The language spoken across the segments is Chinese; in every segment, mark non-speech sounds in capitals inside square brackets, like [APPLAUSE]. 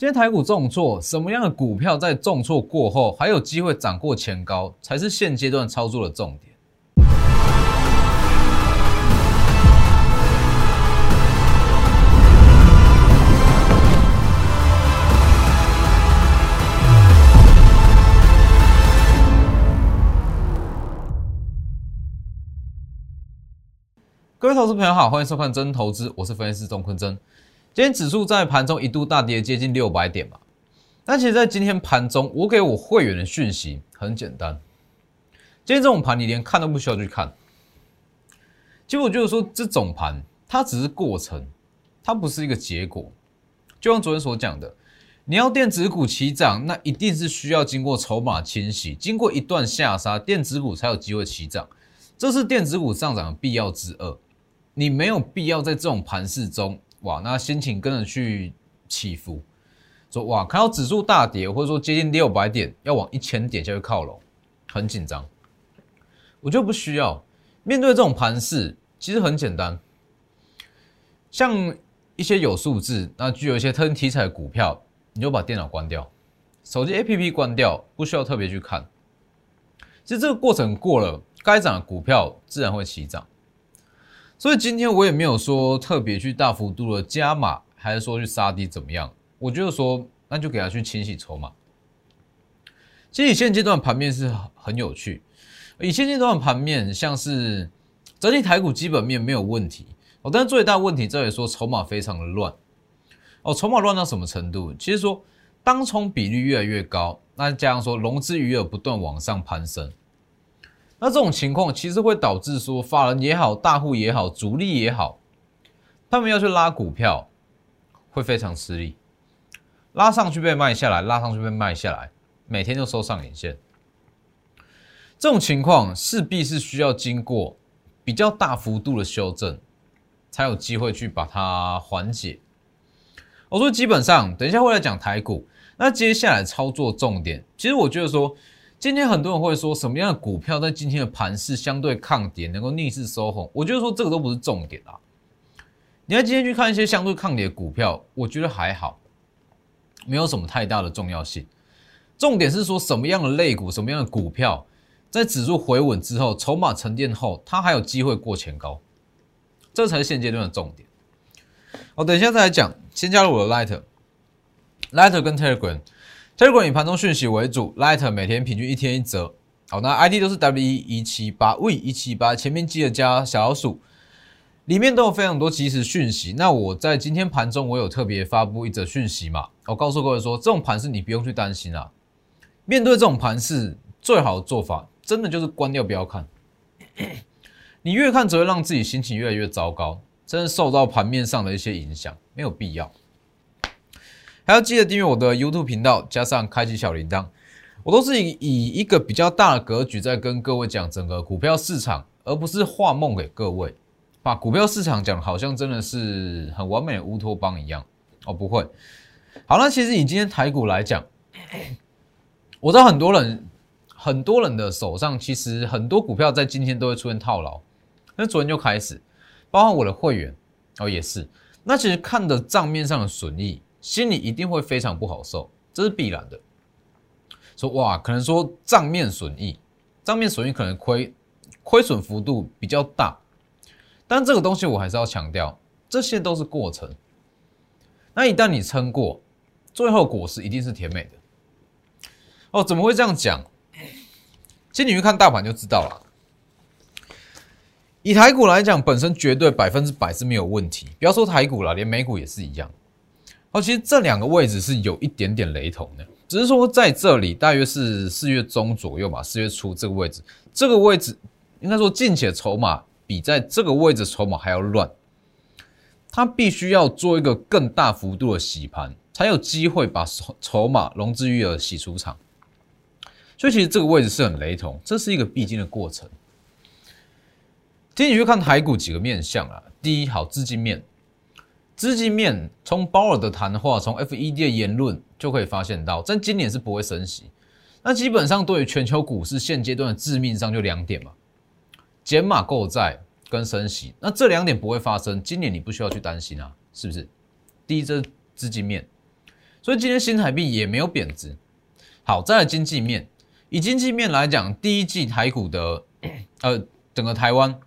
今天台股重挫，什么样的股票在重挫过后还有机会涨过前高，才是现阶段操作的重点。各位投资朋友好，欢迎收看真投资，我是分析师钟坤真。今天指数在盘中一度大跌接近六百点嘛，但其实，在今天盘中，我给我会员的讯息很简单。今天这种盘，你连看都不需要去看。结果就是说，这种盘它只是过程，它不是一个结果。就像昨天所讲的，你要电子股起涨，那一定是需要经过筹码清洗，经过一段下杀，电子股才有机会起涨。这是电子股上涨的必要之二。你没有必要在这种盘势中。哇，那心情跟着去起伏，说哇，看到指数大跌，或者说接近六百点，要往一千点下去靠拢，很紧张。我就不需要面对这种盘势，其实很简单，像一些有数字，那具有一些特定题材的股票，你就把电脑关掉，手机 APP 关掉，不需要特别去看。其实这个过程过了，该涨的股票自然会起涨。所以今天我也没有说特别去大幅度的加码，还是说去杀低怎么样？我就说，那就给他去清洗筹码。其实现阶段盘面是很有趣，以现阶段盘面像是整体台股基本面没有问题哦，但是最大问题在于说筹码非常的乱哦，筹码乱到什么程度？其实说当冲比率越来越高，那加上说融资余额不断往上攀升。那这种情况其实会导致说，法人也好，大户也好，主力也好，他们要去拉股票，会非常吃力，拉上去被卖下来，拉上去被卖下来，每天就收上影线。这种情况势必是需要经过比较大幅度的修正，才有机会去把它缓解。我说基本上，等一下会来讲台股，那接下来操作重点，其实我觉得说。今天很多人会说什么样的股票在今天的盘势相对抗跌，能够逆势收红？我觉得说这个都不是重点啊。你要今天去看一些相对抗跌的股票，我觉得还好，没有什么太大的重要性。重点是说什么样的类股、什么样的股票，在指数回稳之后、筹码沉淀后，它还有机会过前高，这才是现阶段的重点。好，等一下再来讲，先加入我的 Lighter，Lighter 跟 Telegram。Telegram 以盘中讯息为主，Light 每天平均一天一则。好，那 ID 都是 W 一七八 V 一七八，前面记得加小老鼠，里面都有非常多即时讯息。那我在今天盘中，我有特别发布一则讯息嘛？我告诉各位说，这种盘是你不用去担心啊。面对这种盘是，最好的做法真的就是关掉不要看。[COUGHS] 你越看只会让自己心情越来越糟糕，真的受到盘面上的一些影响，没有必要。还要记得订阅我的 YouTube 频道，加上开启小铃铛。我都是以以一个比较大的格局在跟各位讲整个股票市场，而不是画梦给各位，把股票市场讲好像真的是很完美的乌托邦一样哦，不会。好，那其实以今天台股来讲，我知道很多人很多人的手上其实很多股票在今天都会出现套牢，那昨天就开始，包括我的会员哦也是。那其实看的账面上的损益。心里一定会非常不好受，这是必然的。说哇，可能说账面损益，账面损益可能亏亏损幅度比较大，但这个东西我还是要强调，这些都是过程。那一旦你撑过，最后果实一定是甜美的。哦，怎么会这样讲？其实你去看大盘就知道了。以台股来讲，本身绝对百分之百是没有问题，不要说台股了，连美股也是一样。哦，其实这两个位置是有一点点雷同的，只是说在这里大约是四月中左右吧，四月初这个位置，这个位置应该说近期的筹码比在这个位置筹码还要乱，它必须要做一个更大幅度的洗盘，才有机会把筹筹码融资余额洗出场。所以其实这个位置是很雷同，这是一个必经的过程。今天你去看台股几个面相啊，第一，好资金面。资金面从鲍尔的谈话，从 FED 的言论就可以发现到，在今年是不会升息。那基本上对于全球股市现阶段的致命伤就两点嘛，减码购债跟升息。那这两点不会发生，今年你不需要去担心啊，是不是？第一，这资金面；所以今天新台币也没有贬值。好，再来经济面，以经济面来讲，第一季台股的呃整个台湾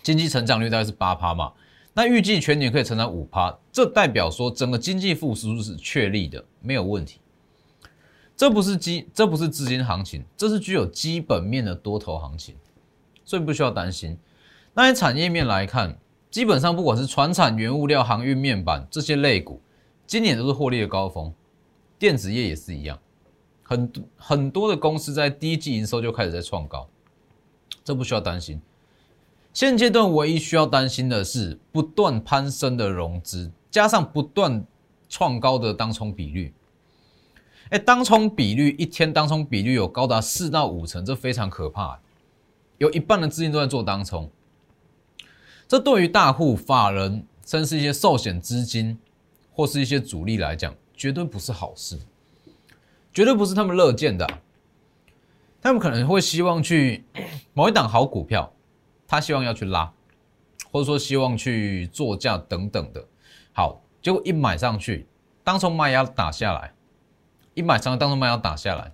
经济成长率大概是八趴嘛，那预计全年可以成长五趴，这代表说整个经济复苏是确立的，没有问题。这不是基，这不是资金行情，这是具有基本面的多头行情，所以不需要担心。那以产业面来看，基本上不管是船产、原物料、航运、面板这些类股，今年都是获利的高峰。电子业也是一样，很多很多的公司在第一季营收就开始在创高，这不需要担心。现阶段唯一需要担心的是不断攀升的融资，加上不断创高的当冲比率。哎，当冲比率一天当冲比率有高达四到五成，这非常可怕。有一半的资金都在做当冲，这对于大户、法人，甚至一些寿险资金或是一些主力来讲，绝对不是好事，绝对不是他们乐见的。他们可能会希望去 [CLEARS THROAT] 某一档好股票，他希望要去拉，或者说希望去做价等等的。好，结果一买上去，当从卖压打下来。一买上当从卖压打下来，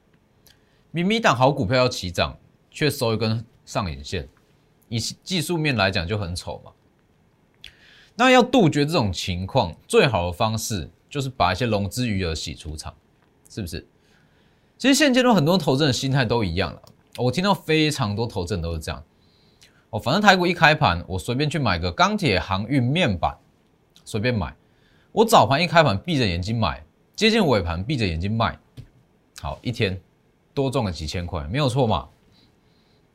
明明一档好股票要起涨，却收一根上影线，以技术面来讲就很丑嘛。那要杜绝这种情况，最好的方式就是把一些融资余额洗出场，是不是？其实现阶段很多投资人心态都一样了，我听到非常多投资人都是这样。哦，反正台股一开盘，我随便去买个钢铁、航运、面板，随便买。我早盘一开盘，闭着眼睛买。接近尾盘，闭着眼睛卖，好一天多赚了几千块，没有错嘛？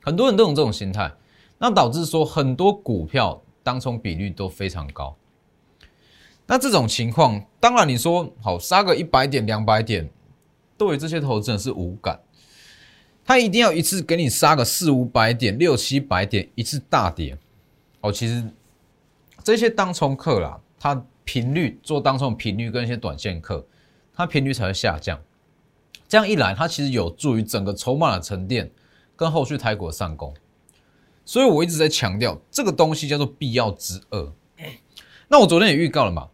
很多人都有这种心态，那导致说很多股票当冲比率都非常高。那这种情况，当然你说好杀个一百点、两百点，对于这些投资人是无感，他一定要一次给你杀个四五百点、六七百点，一次大跌。哦，其实这些当冲客啦，他频率做当冲频率跟一些短线客。它频率才会下降，这样一来，它其实有助于整个筹码的沉淀跟后续台股的上攻。所以我一直在强调，这个东西叫做必要之恶。那我昨天也预告了嘛，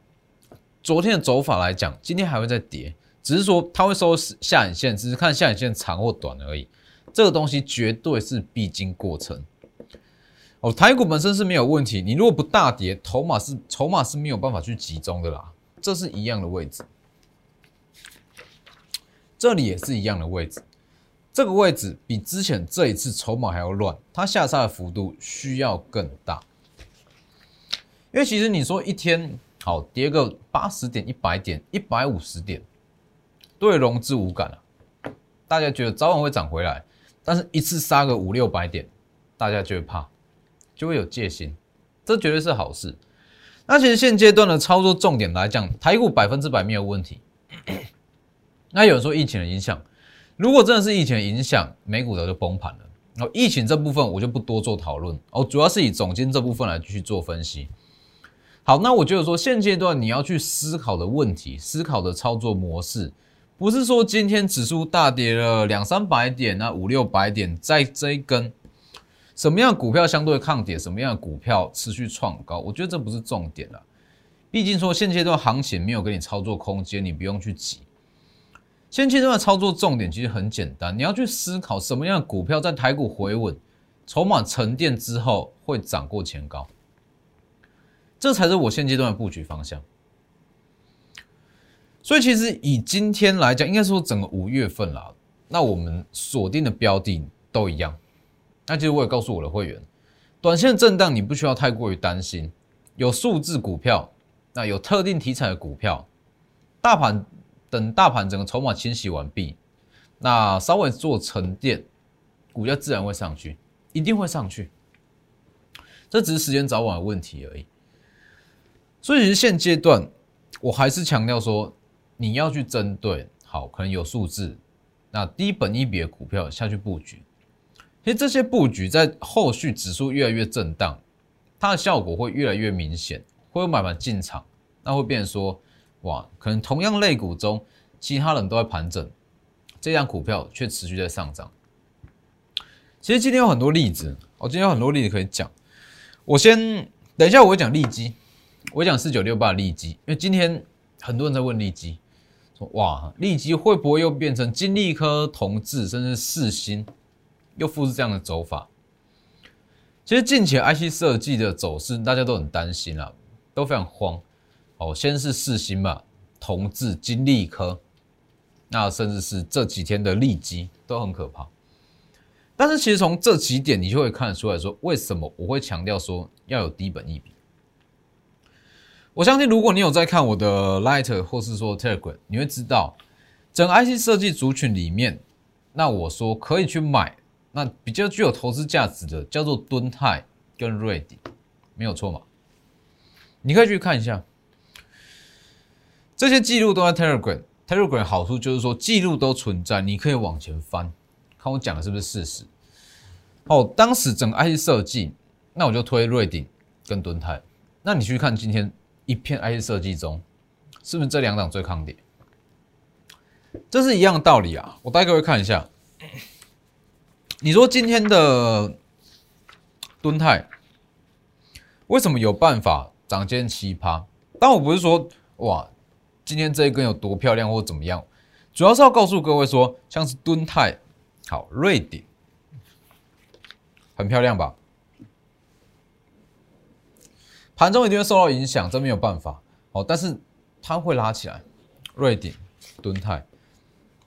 昨天的走法来讲，今天还会再跌，只是说它会收下影线，只是看下影线长或短而已。这个东西绝对是必经过程。哦，台股本身是没有问题，你如果不大跌，筹码是筹码是没有办法去集中的啦，这是一样的位置。这里也是一样的位置，这个位置比之前这一次筹码还要乱，它下杀的幅度需要更大。因为其实你说一天好跌个八十点、一百点、一百五十点，对融资无感啊，大家觉得早晚会涨回来，但是一次杀个五六百点，大家就会怕，就会有戒心，这绝对是好事。那其实现阶段的操作重点来讲，台股百分之百没有问题。[COUGHS] 那有人说疫情的影响，如果真的是疫情的影响，美股早就崩盘了。哦，疫情这部分我就不多做讨论哦，主要是以总金这部分来继续做分析。好，那我觉得说现阶段你要去思考的问题、思考的操作模式，不是说今天指数大跌了两三百点、那五六百点，在这一根什么样股票相对抗跌，什么样的股票持续创高，我觉得这不是重点了。毕竟说现阶段行情没有给你操作空间，你不用去急。现阶段的操作重点其实很简单，你要去思考什么样的股票在台股回稳、筹码沉淀之后会涨过前高，这才是我现阶段的布局方向。所以，其实以今天来讲，应该说整个五月份啦，那我们锁定的标的都一样。那其实我也告诉我的会员，短线震荡你不需要太过于担心，有数字股票，那有特定题材的股票，大盘。等大盘整个筹码清洗完毕，那稍微做沉淀，股价自然会上去，一定会上去。这只是时间早晚的问题而已。所以其实现阶段，我还是强调说，你要去针对好可能有数字，那低本一笔的股票下去布局。其实这些布局在后续指数越来越震荡，它的效果会越来越明显，会有买盘进场，那会变成说。哇，可能同样类股中，其他人都在盘整，这样股票却持续在上涨。其实今天有很多例子，我今天有很多例子可以讲。我先等一下，我会讲利基，我讲四九六八利基，因为今天很多人在问利基，哇，利基会不会又变成金利科、同志，甚至四星，又复制这样的走法？其实近期 IC 设计的走势，大家都很担心啊，都非常慌。哦，先是四星嘛，同志、金利科，那甚至是这几天的利基都很可怕。但是其实从这几点，你就会看得出来说，为什么我会强调说要有低本一笔。我相信，如果你有在看我的 Light 或是说 Telegram，你会知道，整 IC 设计族群里面，那我说可以去买，那比较具有投资价值的，叫做敦泰跟瑞迪，没有错嘛？你可以去看一下，这些记录都在 Telegram。Telegram 好处就是说记录都存在，你可以往前翻。看我讲的是不是事实？哦，当时整个 IC 设计，那我就推瑞鼎跟敦泰。那你去看今天一片 IC 设计中，是不是这两档最抗跌？这是一样的道理啊！我带各位看一下，你说今天的敦泰为什么有办法涨见奇葩？但我不是说哇，今天这一根有多漂亮或怎么样，主要是要告诉各位说，像是敦泰。好，瑞典很漂亮吧？盘中一定会受到影响，这没有办法。哦，但是它会拉起来。瑞典、敦泰，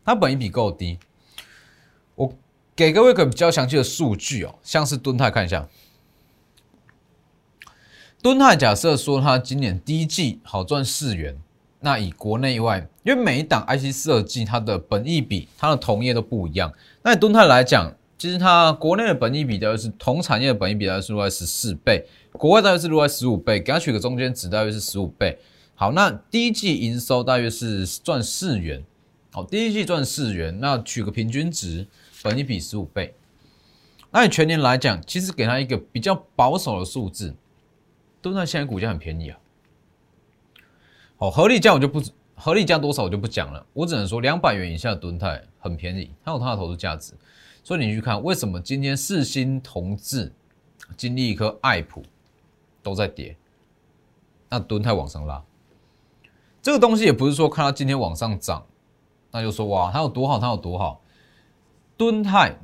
它本一比够低。我给各位一个比较详细的数据哦，像是敦泰，看一下。敦泰假设说它今年第一季好赚四元。那以国内外，因为每一档 IC 设计它的本益比、它的同业都不一样。那敦泰来讲，其实它国内的本益比大约是同产业的本益比大约是十四倍，国外大约是落在十五倍，给它取个中间值大约是十五倍。好，那第一季营收大约是赚四元，好，第一季赚四元，那取个平均值，本益比十五倍。那你全年来讲，其实给它一个比较保守的数字，敦泰现在股价很便宜啊。哦，合理价我就不合理价多少我就不讲了，我只能说两百元以下的吨泰很便宜，它有它的投资价值。所以你去看为什么今天四星同志、金利科、爱普都在跌，那吨泰往上拉，这个东西也不是说看它今天往上涨，那就说哇它有多好，它有多好。吨泰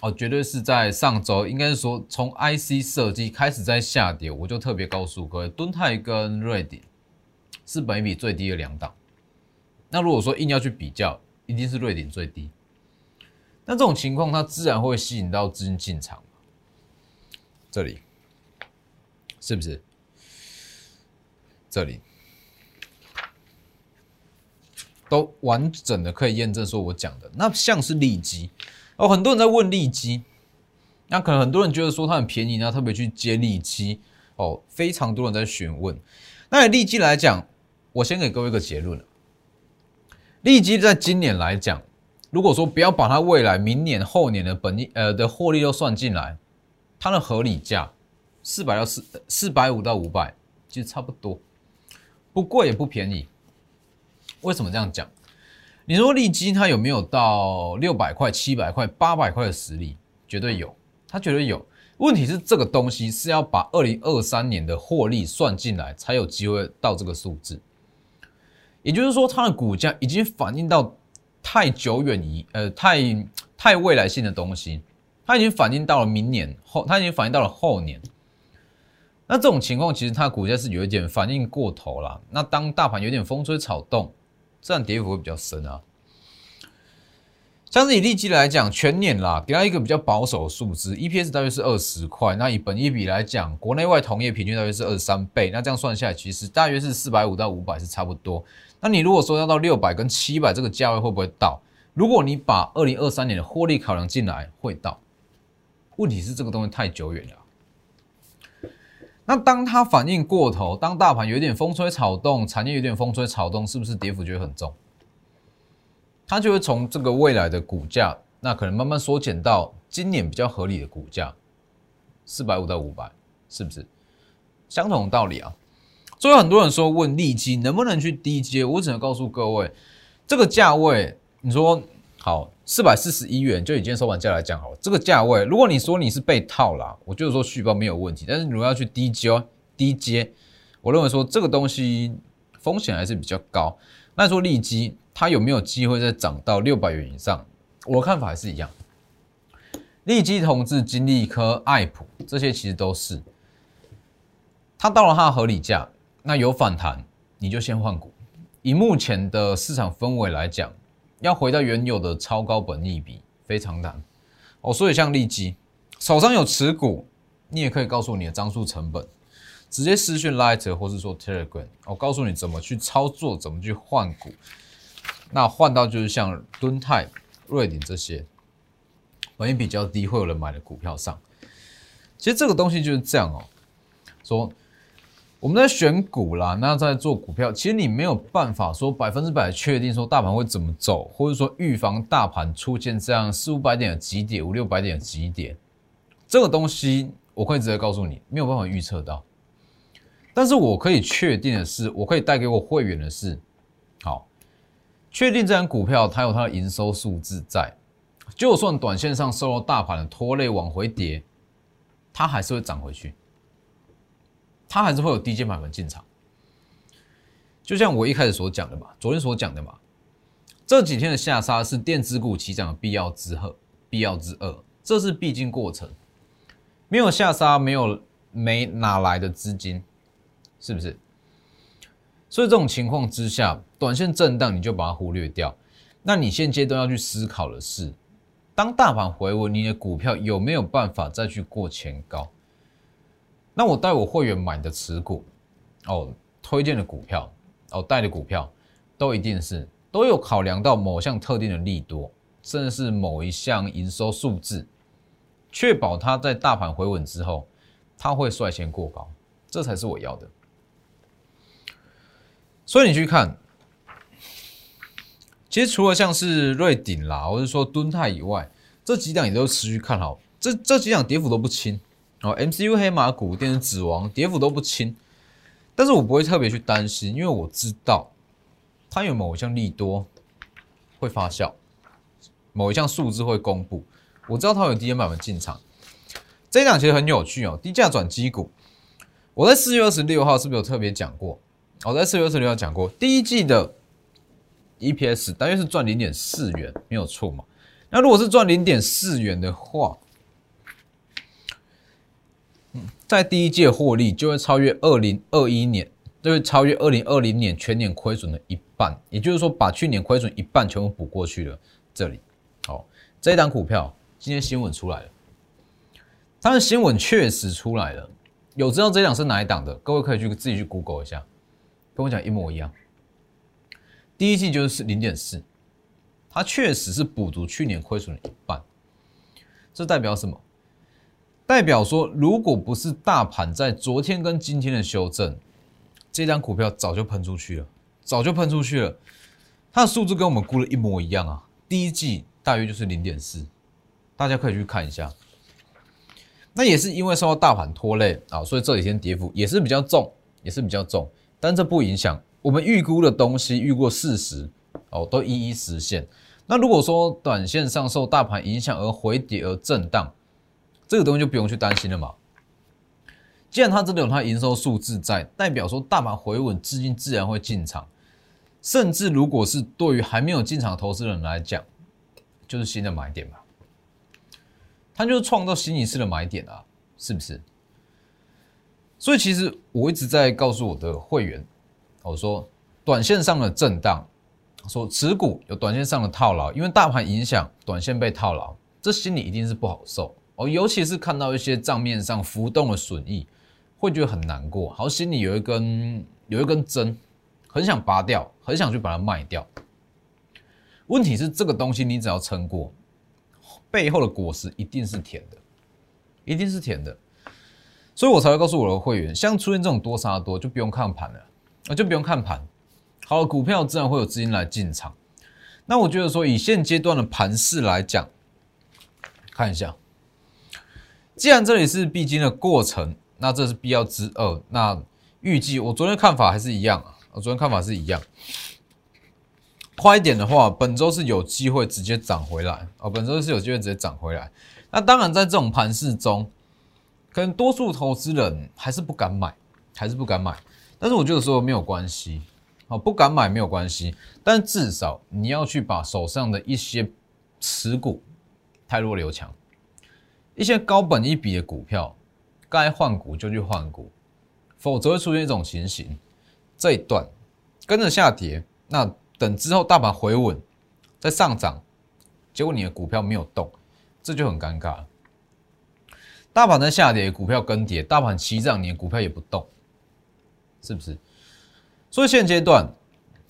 哦，绝对是在上周应该是说从 IC 设计开始在下跌，我就特别告诉各位，吨泰跟瑞鼎。是本比最低的两档，那如果说硬要去比较，一定是瑞典最低。那这种情况，它自然会吸引到资金进场。这里是不是？这里都完整的可以验证说我讲的。那像是利基哦，很多人在问利基，那可能很多人觉得说它很便宜，那特别去接利基哦，非常多人在询问。那利基来讲。我先给各位一个结论。利基在今年来讲，如果说不要把它未来明年、后年的本利呃的获利都算进来，它的合理价四百到四四百五到五百，其实差不多，不贵也不便宜。为什么这样讲？你说利基它有没有到六百块、七百块、八百块的实力？绝对有，它绝对有。问题是这个东西是要把二零二三年的获利算进来，才有机会到这个数字。也就是说，它的股价已经反映到太久远以呃太太未来性的东西，它已经反映到了明年后，它已经反映到了后年。那这种情况，其实它股价是有一点反应过头了。那当大盘有点风吹草动，这样跌幅会比较深啊。像是以利基来讲，全年啦，给它一个比较保守的数字，EPS 大约是二十块。那以本益比来讲，国内外同业平均大约是二十三倍。那这样算下来，其实大约是四百五到五百是差不多。那你如果说要到六百跟七百这个价位会不会到？如果你把二零二三年的获利考量进来，会到。问题是这个东西太久远了。那当它反应过头，当大盘有点风吹草动，产业有点风吹草动，是不是跌幅就会很重？它就会从这个未来的股价，那可能慢慢缩减到今年比较合理的股价，四百五到五百，是不是？相同的道理啊。所以很多人说问利基能不能去低阶，我只能告诉各位，这个价位，你说好四百四十一元，就以今天收盘价来讲好了，这个价位，如果你说你是被套了，我就是说续报没有问题，但是如果要去低接，低接，我认为说这个东西风险还是比较高。那说利基它有没有机会再涨到六百元以上？我的看法还是一样。利基同志、金利科、爱普这些其实都是，它到了它的合理价，那有反弹你就先换股。以目前的市场氛围来讲，要回到原有的超高本益比非常难哦。所以像利基手上有持股，你也可以告诉你的张数成本，直接私讯 Light 或是说 Telegram，我告诉你怎么去操作，怎么去换股。那换到就是像敦泰、瑞鼎这些，本益比较低，会有人买的股票上。其实这个东西就是这样哦，说我们在选股啦，那在做股票，其实你没有办法说百分之百确定说大盘会怎么走，或者说预防大盘出现这样四五百点的极点、五六百点的极点，这个东西我可以直接告诉你，没有办法预测到。但是我可以确定的是，我可以带给我会员的是，好。确定这张股票它有它的营收数字在，就算短线上受到大盘的拖累往回跌，它还是会涨回去，它还是会有低阶买盘进场。就像我一开始所讲的嘛，昨天所讲的嘛，这几天的下杀是电子股起涨的必要之二，必要之二，这是必经过程。没有下杀，没有没哪来的资金，是不是？所以这种情况之下，短线震荡你就把它忽略掉。那你现阶段要去思考的是，当大盘回稳，你的股票有没有办法再去过前高？那我带我会员买的持股，哦，推荐的股票，哦，带的股票，都一定是都有考量到某项特定的利多，甚至是某一项营收数字，确保它在大盘回稳之后，它会率先过高，这才是我要的。所以你去看，其实除了像是瑞鼎啦，或者说敦泰以外，这几档也都持续看好。这这几档跌幅都不轻哦，MCU 黑马股、电子指王跌幅都不轻。但是我不会特别去担心，因为我知道它有某一项利多会发酵，某一项数字会公布。我知道它有低阶买盘进场。这一档其实很有趣哦，低价转基股。我在四月二十六号是不是有特别讲过？我在四月二十六号讲过，第一季的 EPS 大约是赚零点四元，没有错嘛？那如果是赚零点四元的话，在第一届获利就会超越二零二一年，就会超越二零二零年全年亏损的一半，也就是说，把去年亏损一半全部补过去了。这里，好，这一档股票今天新闻出来了，它的新闻确实出来了，有知道这一档是哪一档的？各位可以去自己去 Google 一下。跟我讲一模一样，第一季就是零点四，它确实是补足去年亏损的一半。这代表什么？代表说，如果不是大盘在昨天跟今天的修正，这张股票早就喷出去了，早就喷出去了。它的数字跟我们估的一模一样啊，第一季大约就是零点四，大家可以去看一下。那也是因为受到大盘拖累啊，所以这几天跌幅也是比较重，也是比较重。但这不影响我们预估的东西，预估事实哦，都一一实现。那如果说短线上受大盘影响而回跌而震荡，这个东西就不用去担心了嘛。既然它真的有它营收数字在，代表说大盘回稳，资金自然会进场。甚至如果是对于还没有进场投资人来讲，就是新的买点嘛。它就是创造新一次的买点啊，是不是？所以其实我一直在告诉我的会员，我说短线上的震荡，说持股有短线上的套牢，因为大盘影响，短线被套牢，这心里一定是不好受哦。尤其是看到一些账面上浮动的损益，会觉得很难过，好心里有一根有一根针，很想拔掉，很想去把它卖掉。问题是这个东西你只要撑过，背后的果实一定是甜的，一定是甜的。所以我才会告诉我的会员，像出现这种多杀多，就不用看盘了，啊，就不用看盘。好，股票自然会有资金来进场。那我觉得说，以现阶段的盘势来讲，看一下，既然这里是必经的过程，那这是必要之二。那预计我昨天看法还是一样，我昨天看法是一样。快一点的话，本周是有机会直接涨回来啊，本周是有机会直接涨回来。那当然，在这种盘势中。可能多数投资人还是不敢买，还是不敢买。但是我觉得说没有关系，好，不敢买没有关系，但至少你要去把手上的一些持股太弱留强，一些高本一笔的股票，该换股就去换股，否则会出现一种情形：这一段跟着下跌，那等之后大盘回稳再上涨，结果你的股票没有动，这就很尴尬。大盘在下跌，股票跟跌；大盘齐涨，你的股票也不动，是不是？所以现阶段，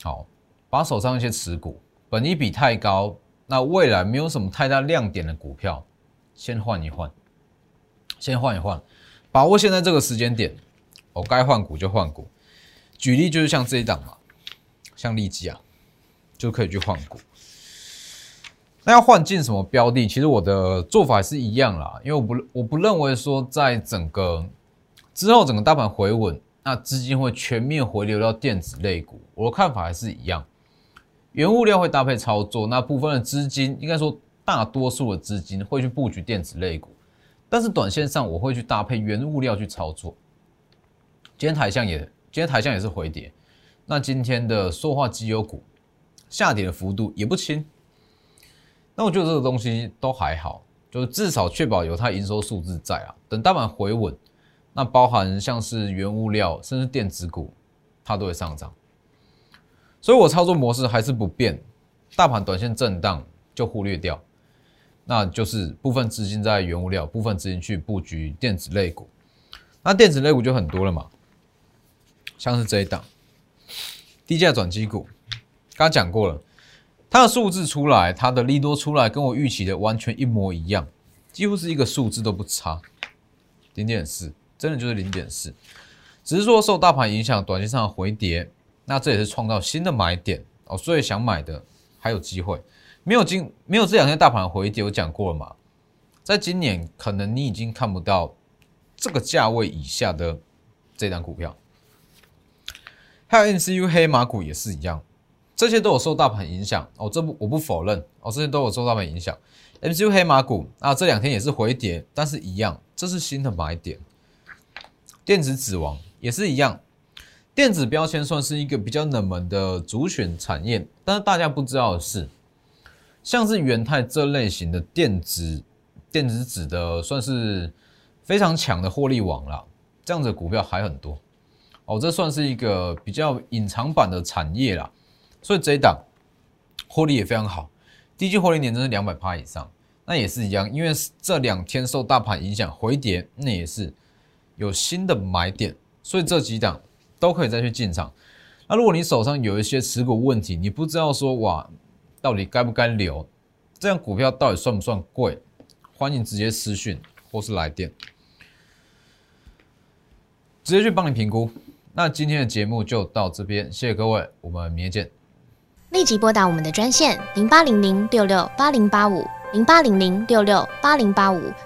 好，把手上一些持股，本益比太高，那未来没有什么太大亮点的股票，先换一换，先换一换，把握现在这个时间点，我该换股就换股。举例就是像这一档嘛，像利基啊，就可以去换股。那要换进什么标的？其实我的做法是一样啦，因为我不我不认为说在整个之后整个大盘回稳。那资金会全面回流到电子类股，我的看法还是一样，原物料会搭配操作，那部分的资金应该说大多数的资金会去布局电子类股，但是短线上我会去搭配原物料去操作。今天台象也今天台象也是回跌，那今天的塑化机油股下跌的幅度也不轻，那我觉得这个东西都还好，就至少确保有它营收数字在啊，等大盘回稳。那包含像是原物料，甚至电子股，它都会上涨。所以我操作模式还是不变，大盘短线震荡就忽略掉，那就是部分资金在原物料，部分资金去布局电子类股。那电子类股就很多了嘛，像是这一档低价转机股，刚刚讲过了，它的数字出来，它的利多出来，跟我预期的完全一模一样，几乎是一个数字都不差，零点四。真的就是零点四，只是说受大盘影响，短期上的回跌，那这也是创造新的买点哦。所以想买的还有机会，没有今没有这两天大盘回跌，我讲过了嘛，在今年可能你已经看不到这个价位以下的这档股票，还有 N C U 黑马股也是一样，这些都有受大盘影响哦。这不我不否认哦，这些都有受大盘影响。M C U 黑马股啊，这两天也是回跌，但是一样，这是新的买点。电子纸王也是一样，电子标签算是一个比较冷门的主选产业，但是大家不知道的是，像是元泰这类型的电子电子纸的，算是非常强的获利网了。这样子股票还很多哦，这算是一个比较隐藏版的产业啦。所以这一档获利也非常好，第一季获利年增是两百趴以上，那也是一样，因为这两天受大盘影响回跌，那也是。有新的买点，所以这几档都可以再去进场。那如果你手上有一些持股问题，你不知道说哇，到底该不该留，这样股票到底算不算贵？欢迎直接私讯或是来电，直接去帮你评估。那今天的节目就到这边，谢谢各位，我们明天见。立即拨打我们的专线零八零零六六八零八五。零八零零六六八零八五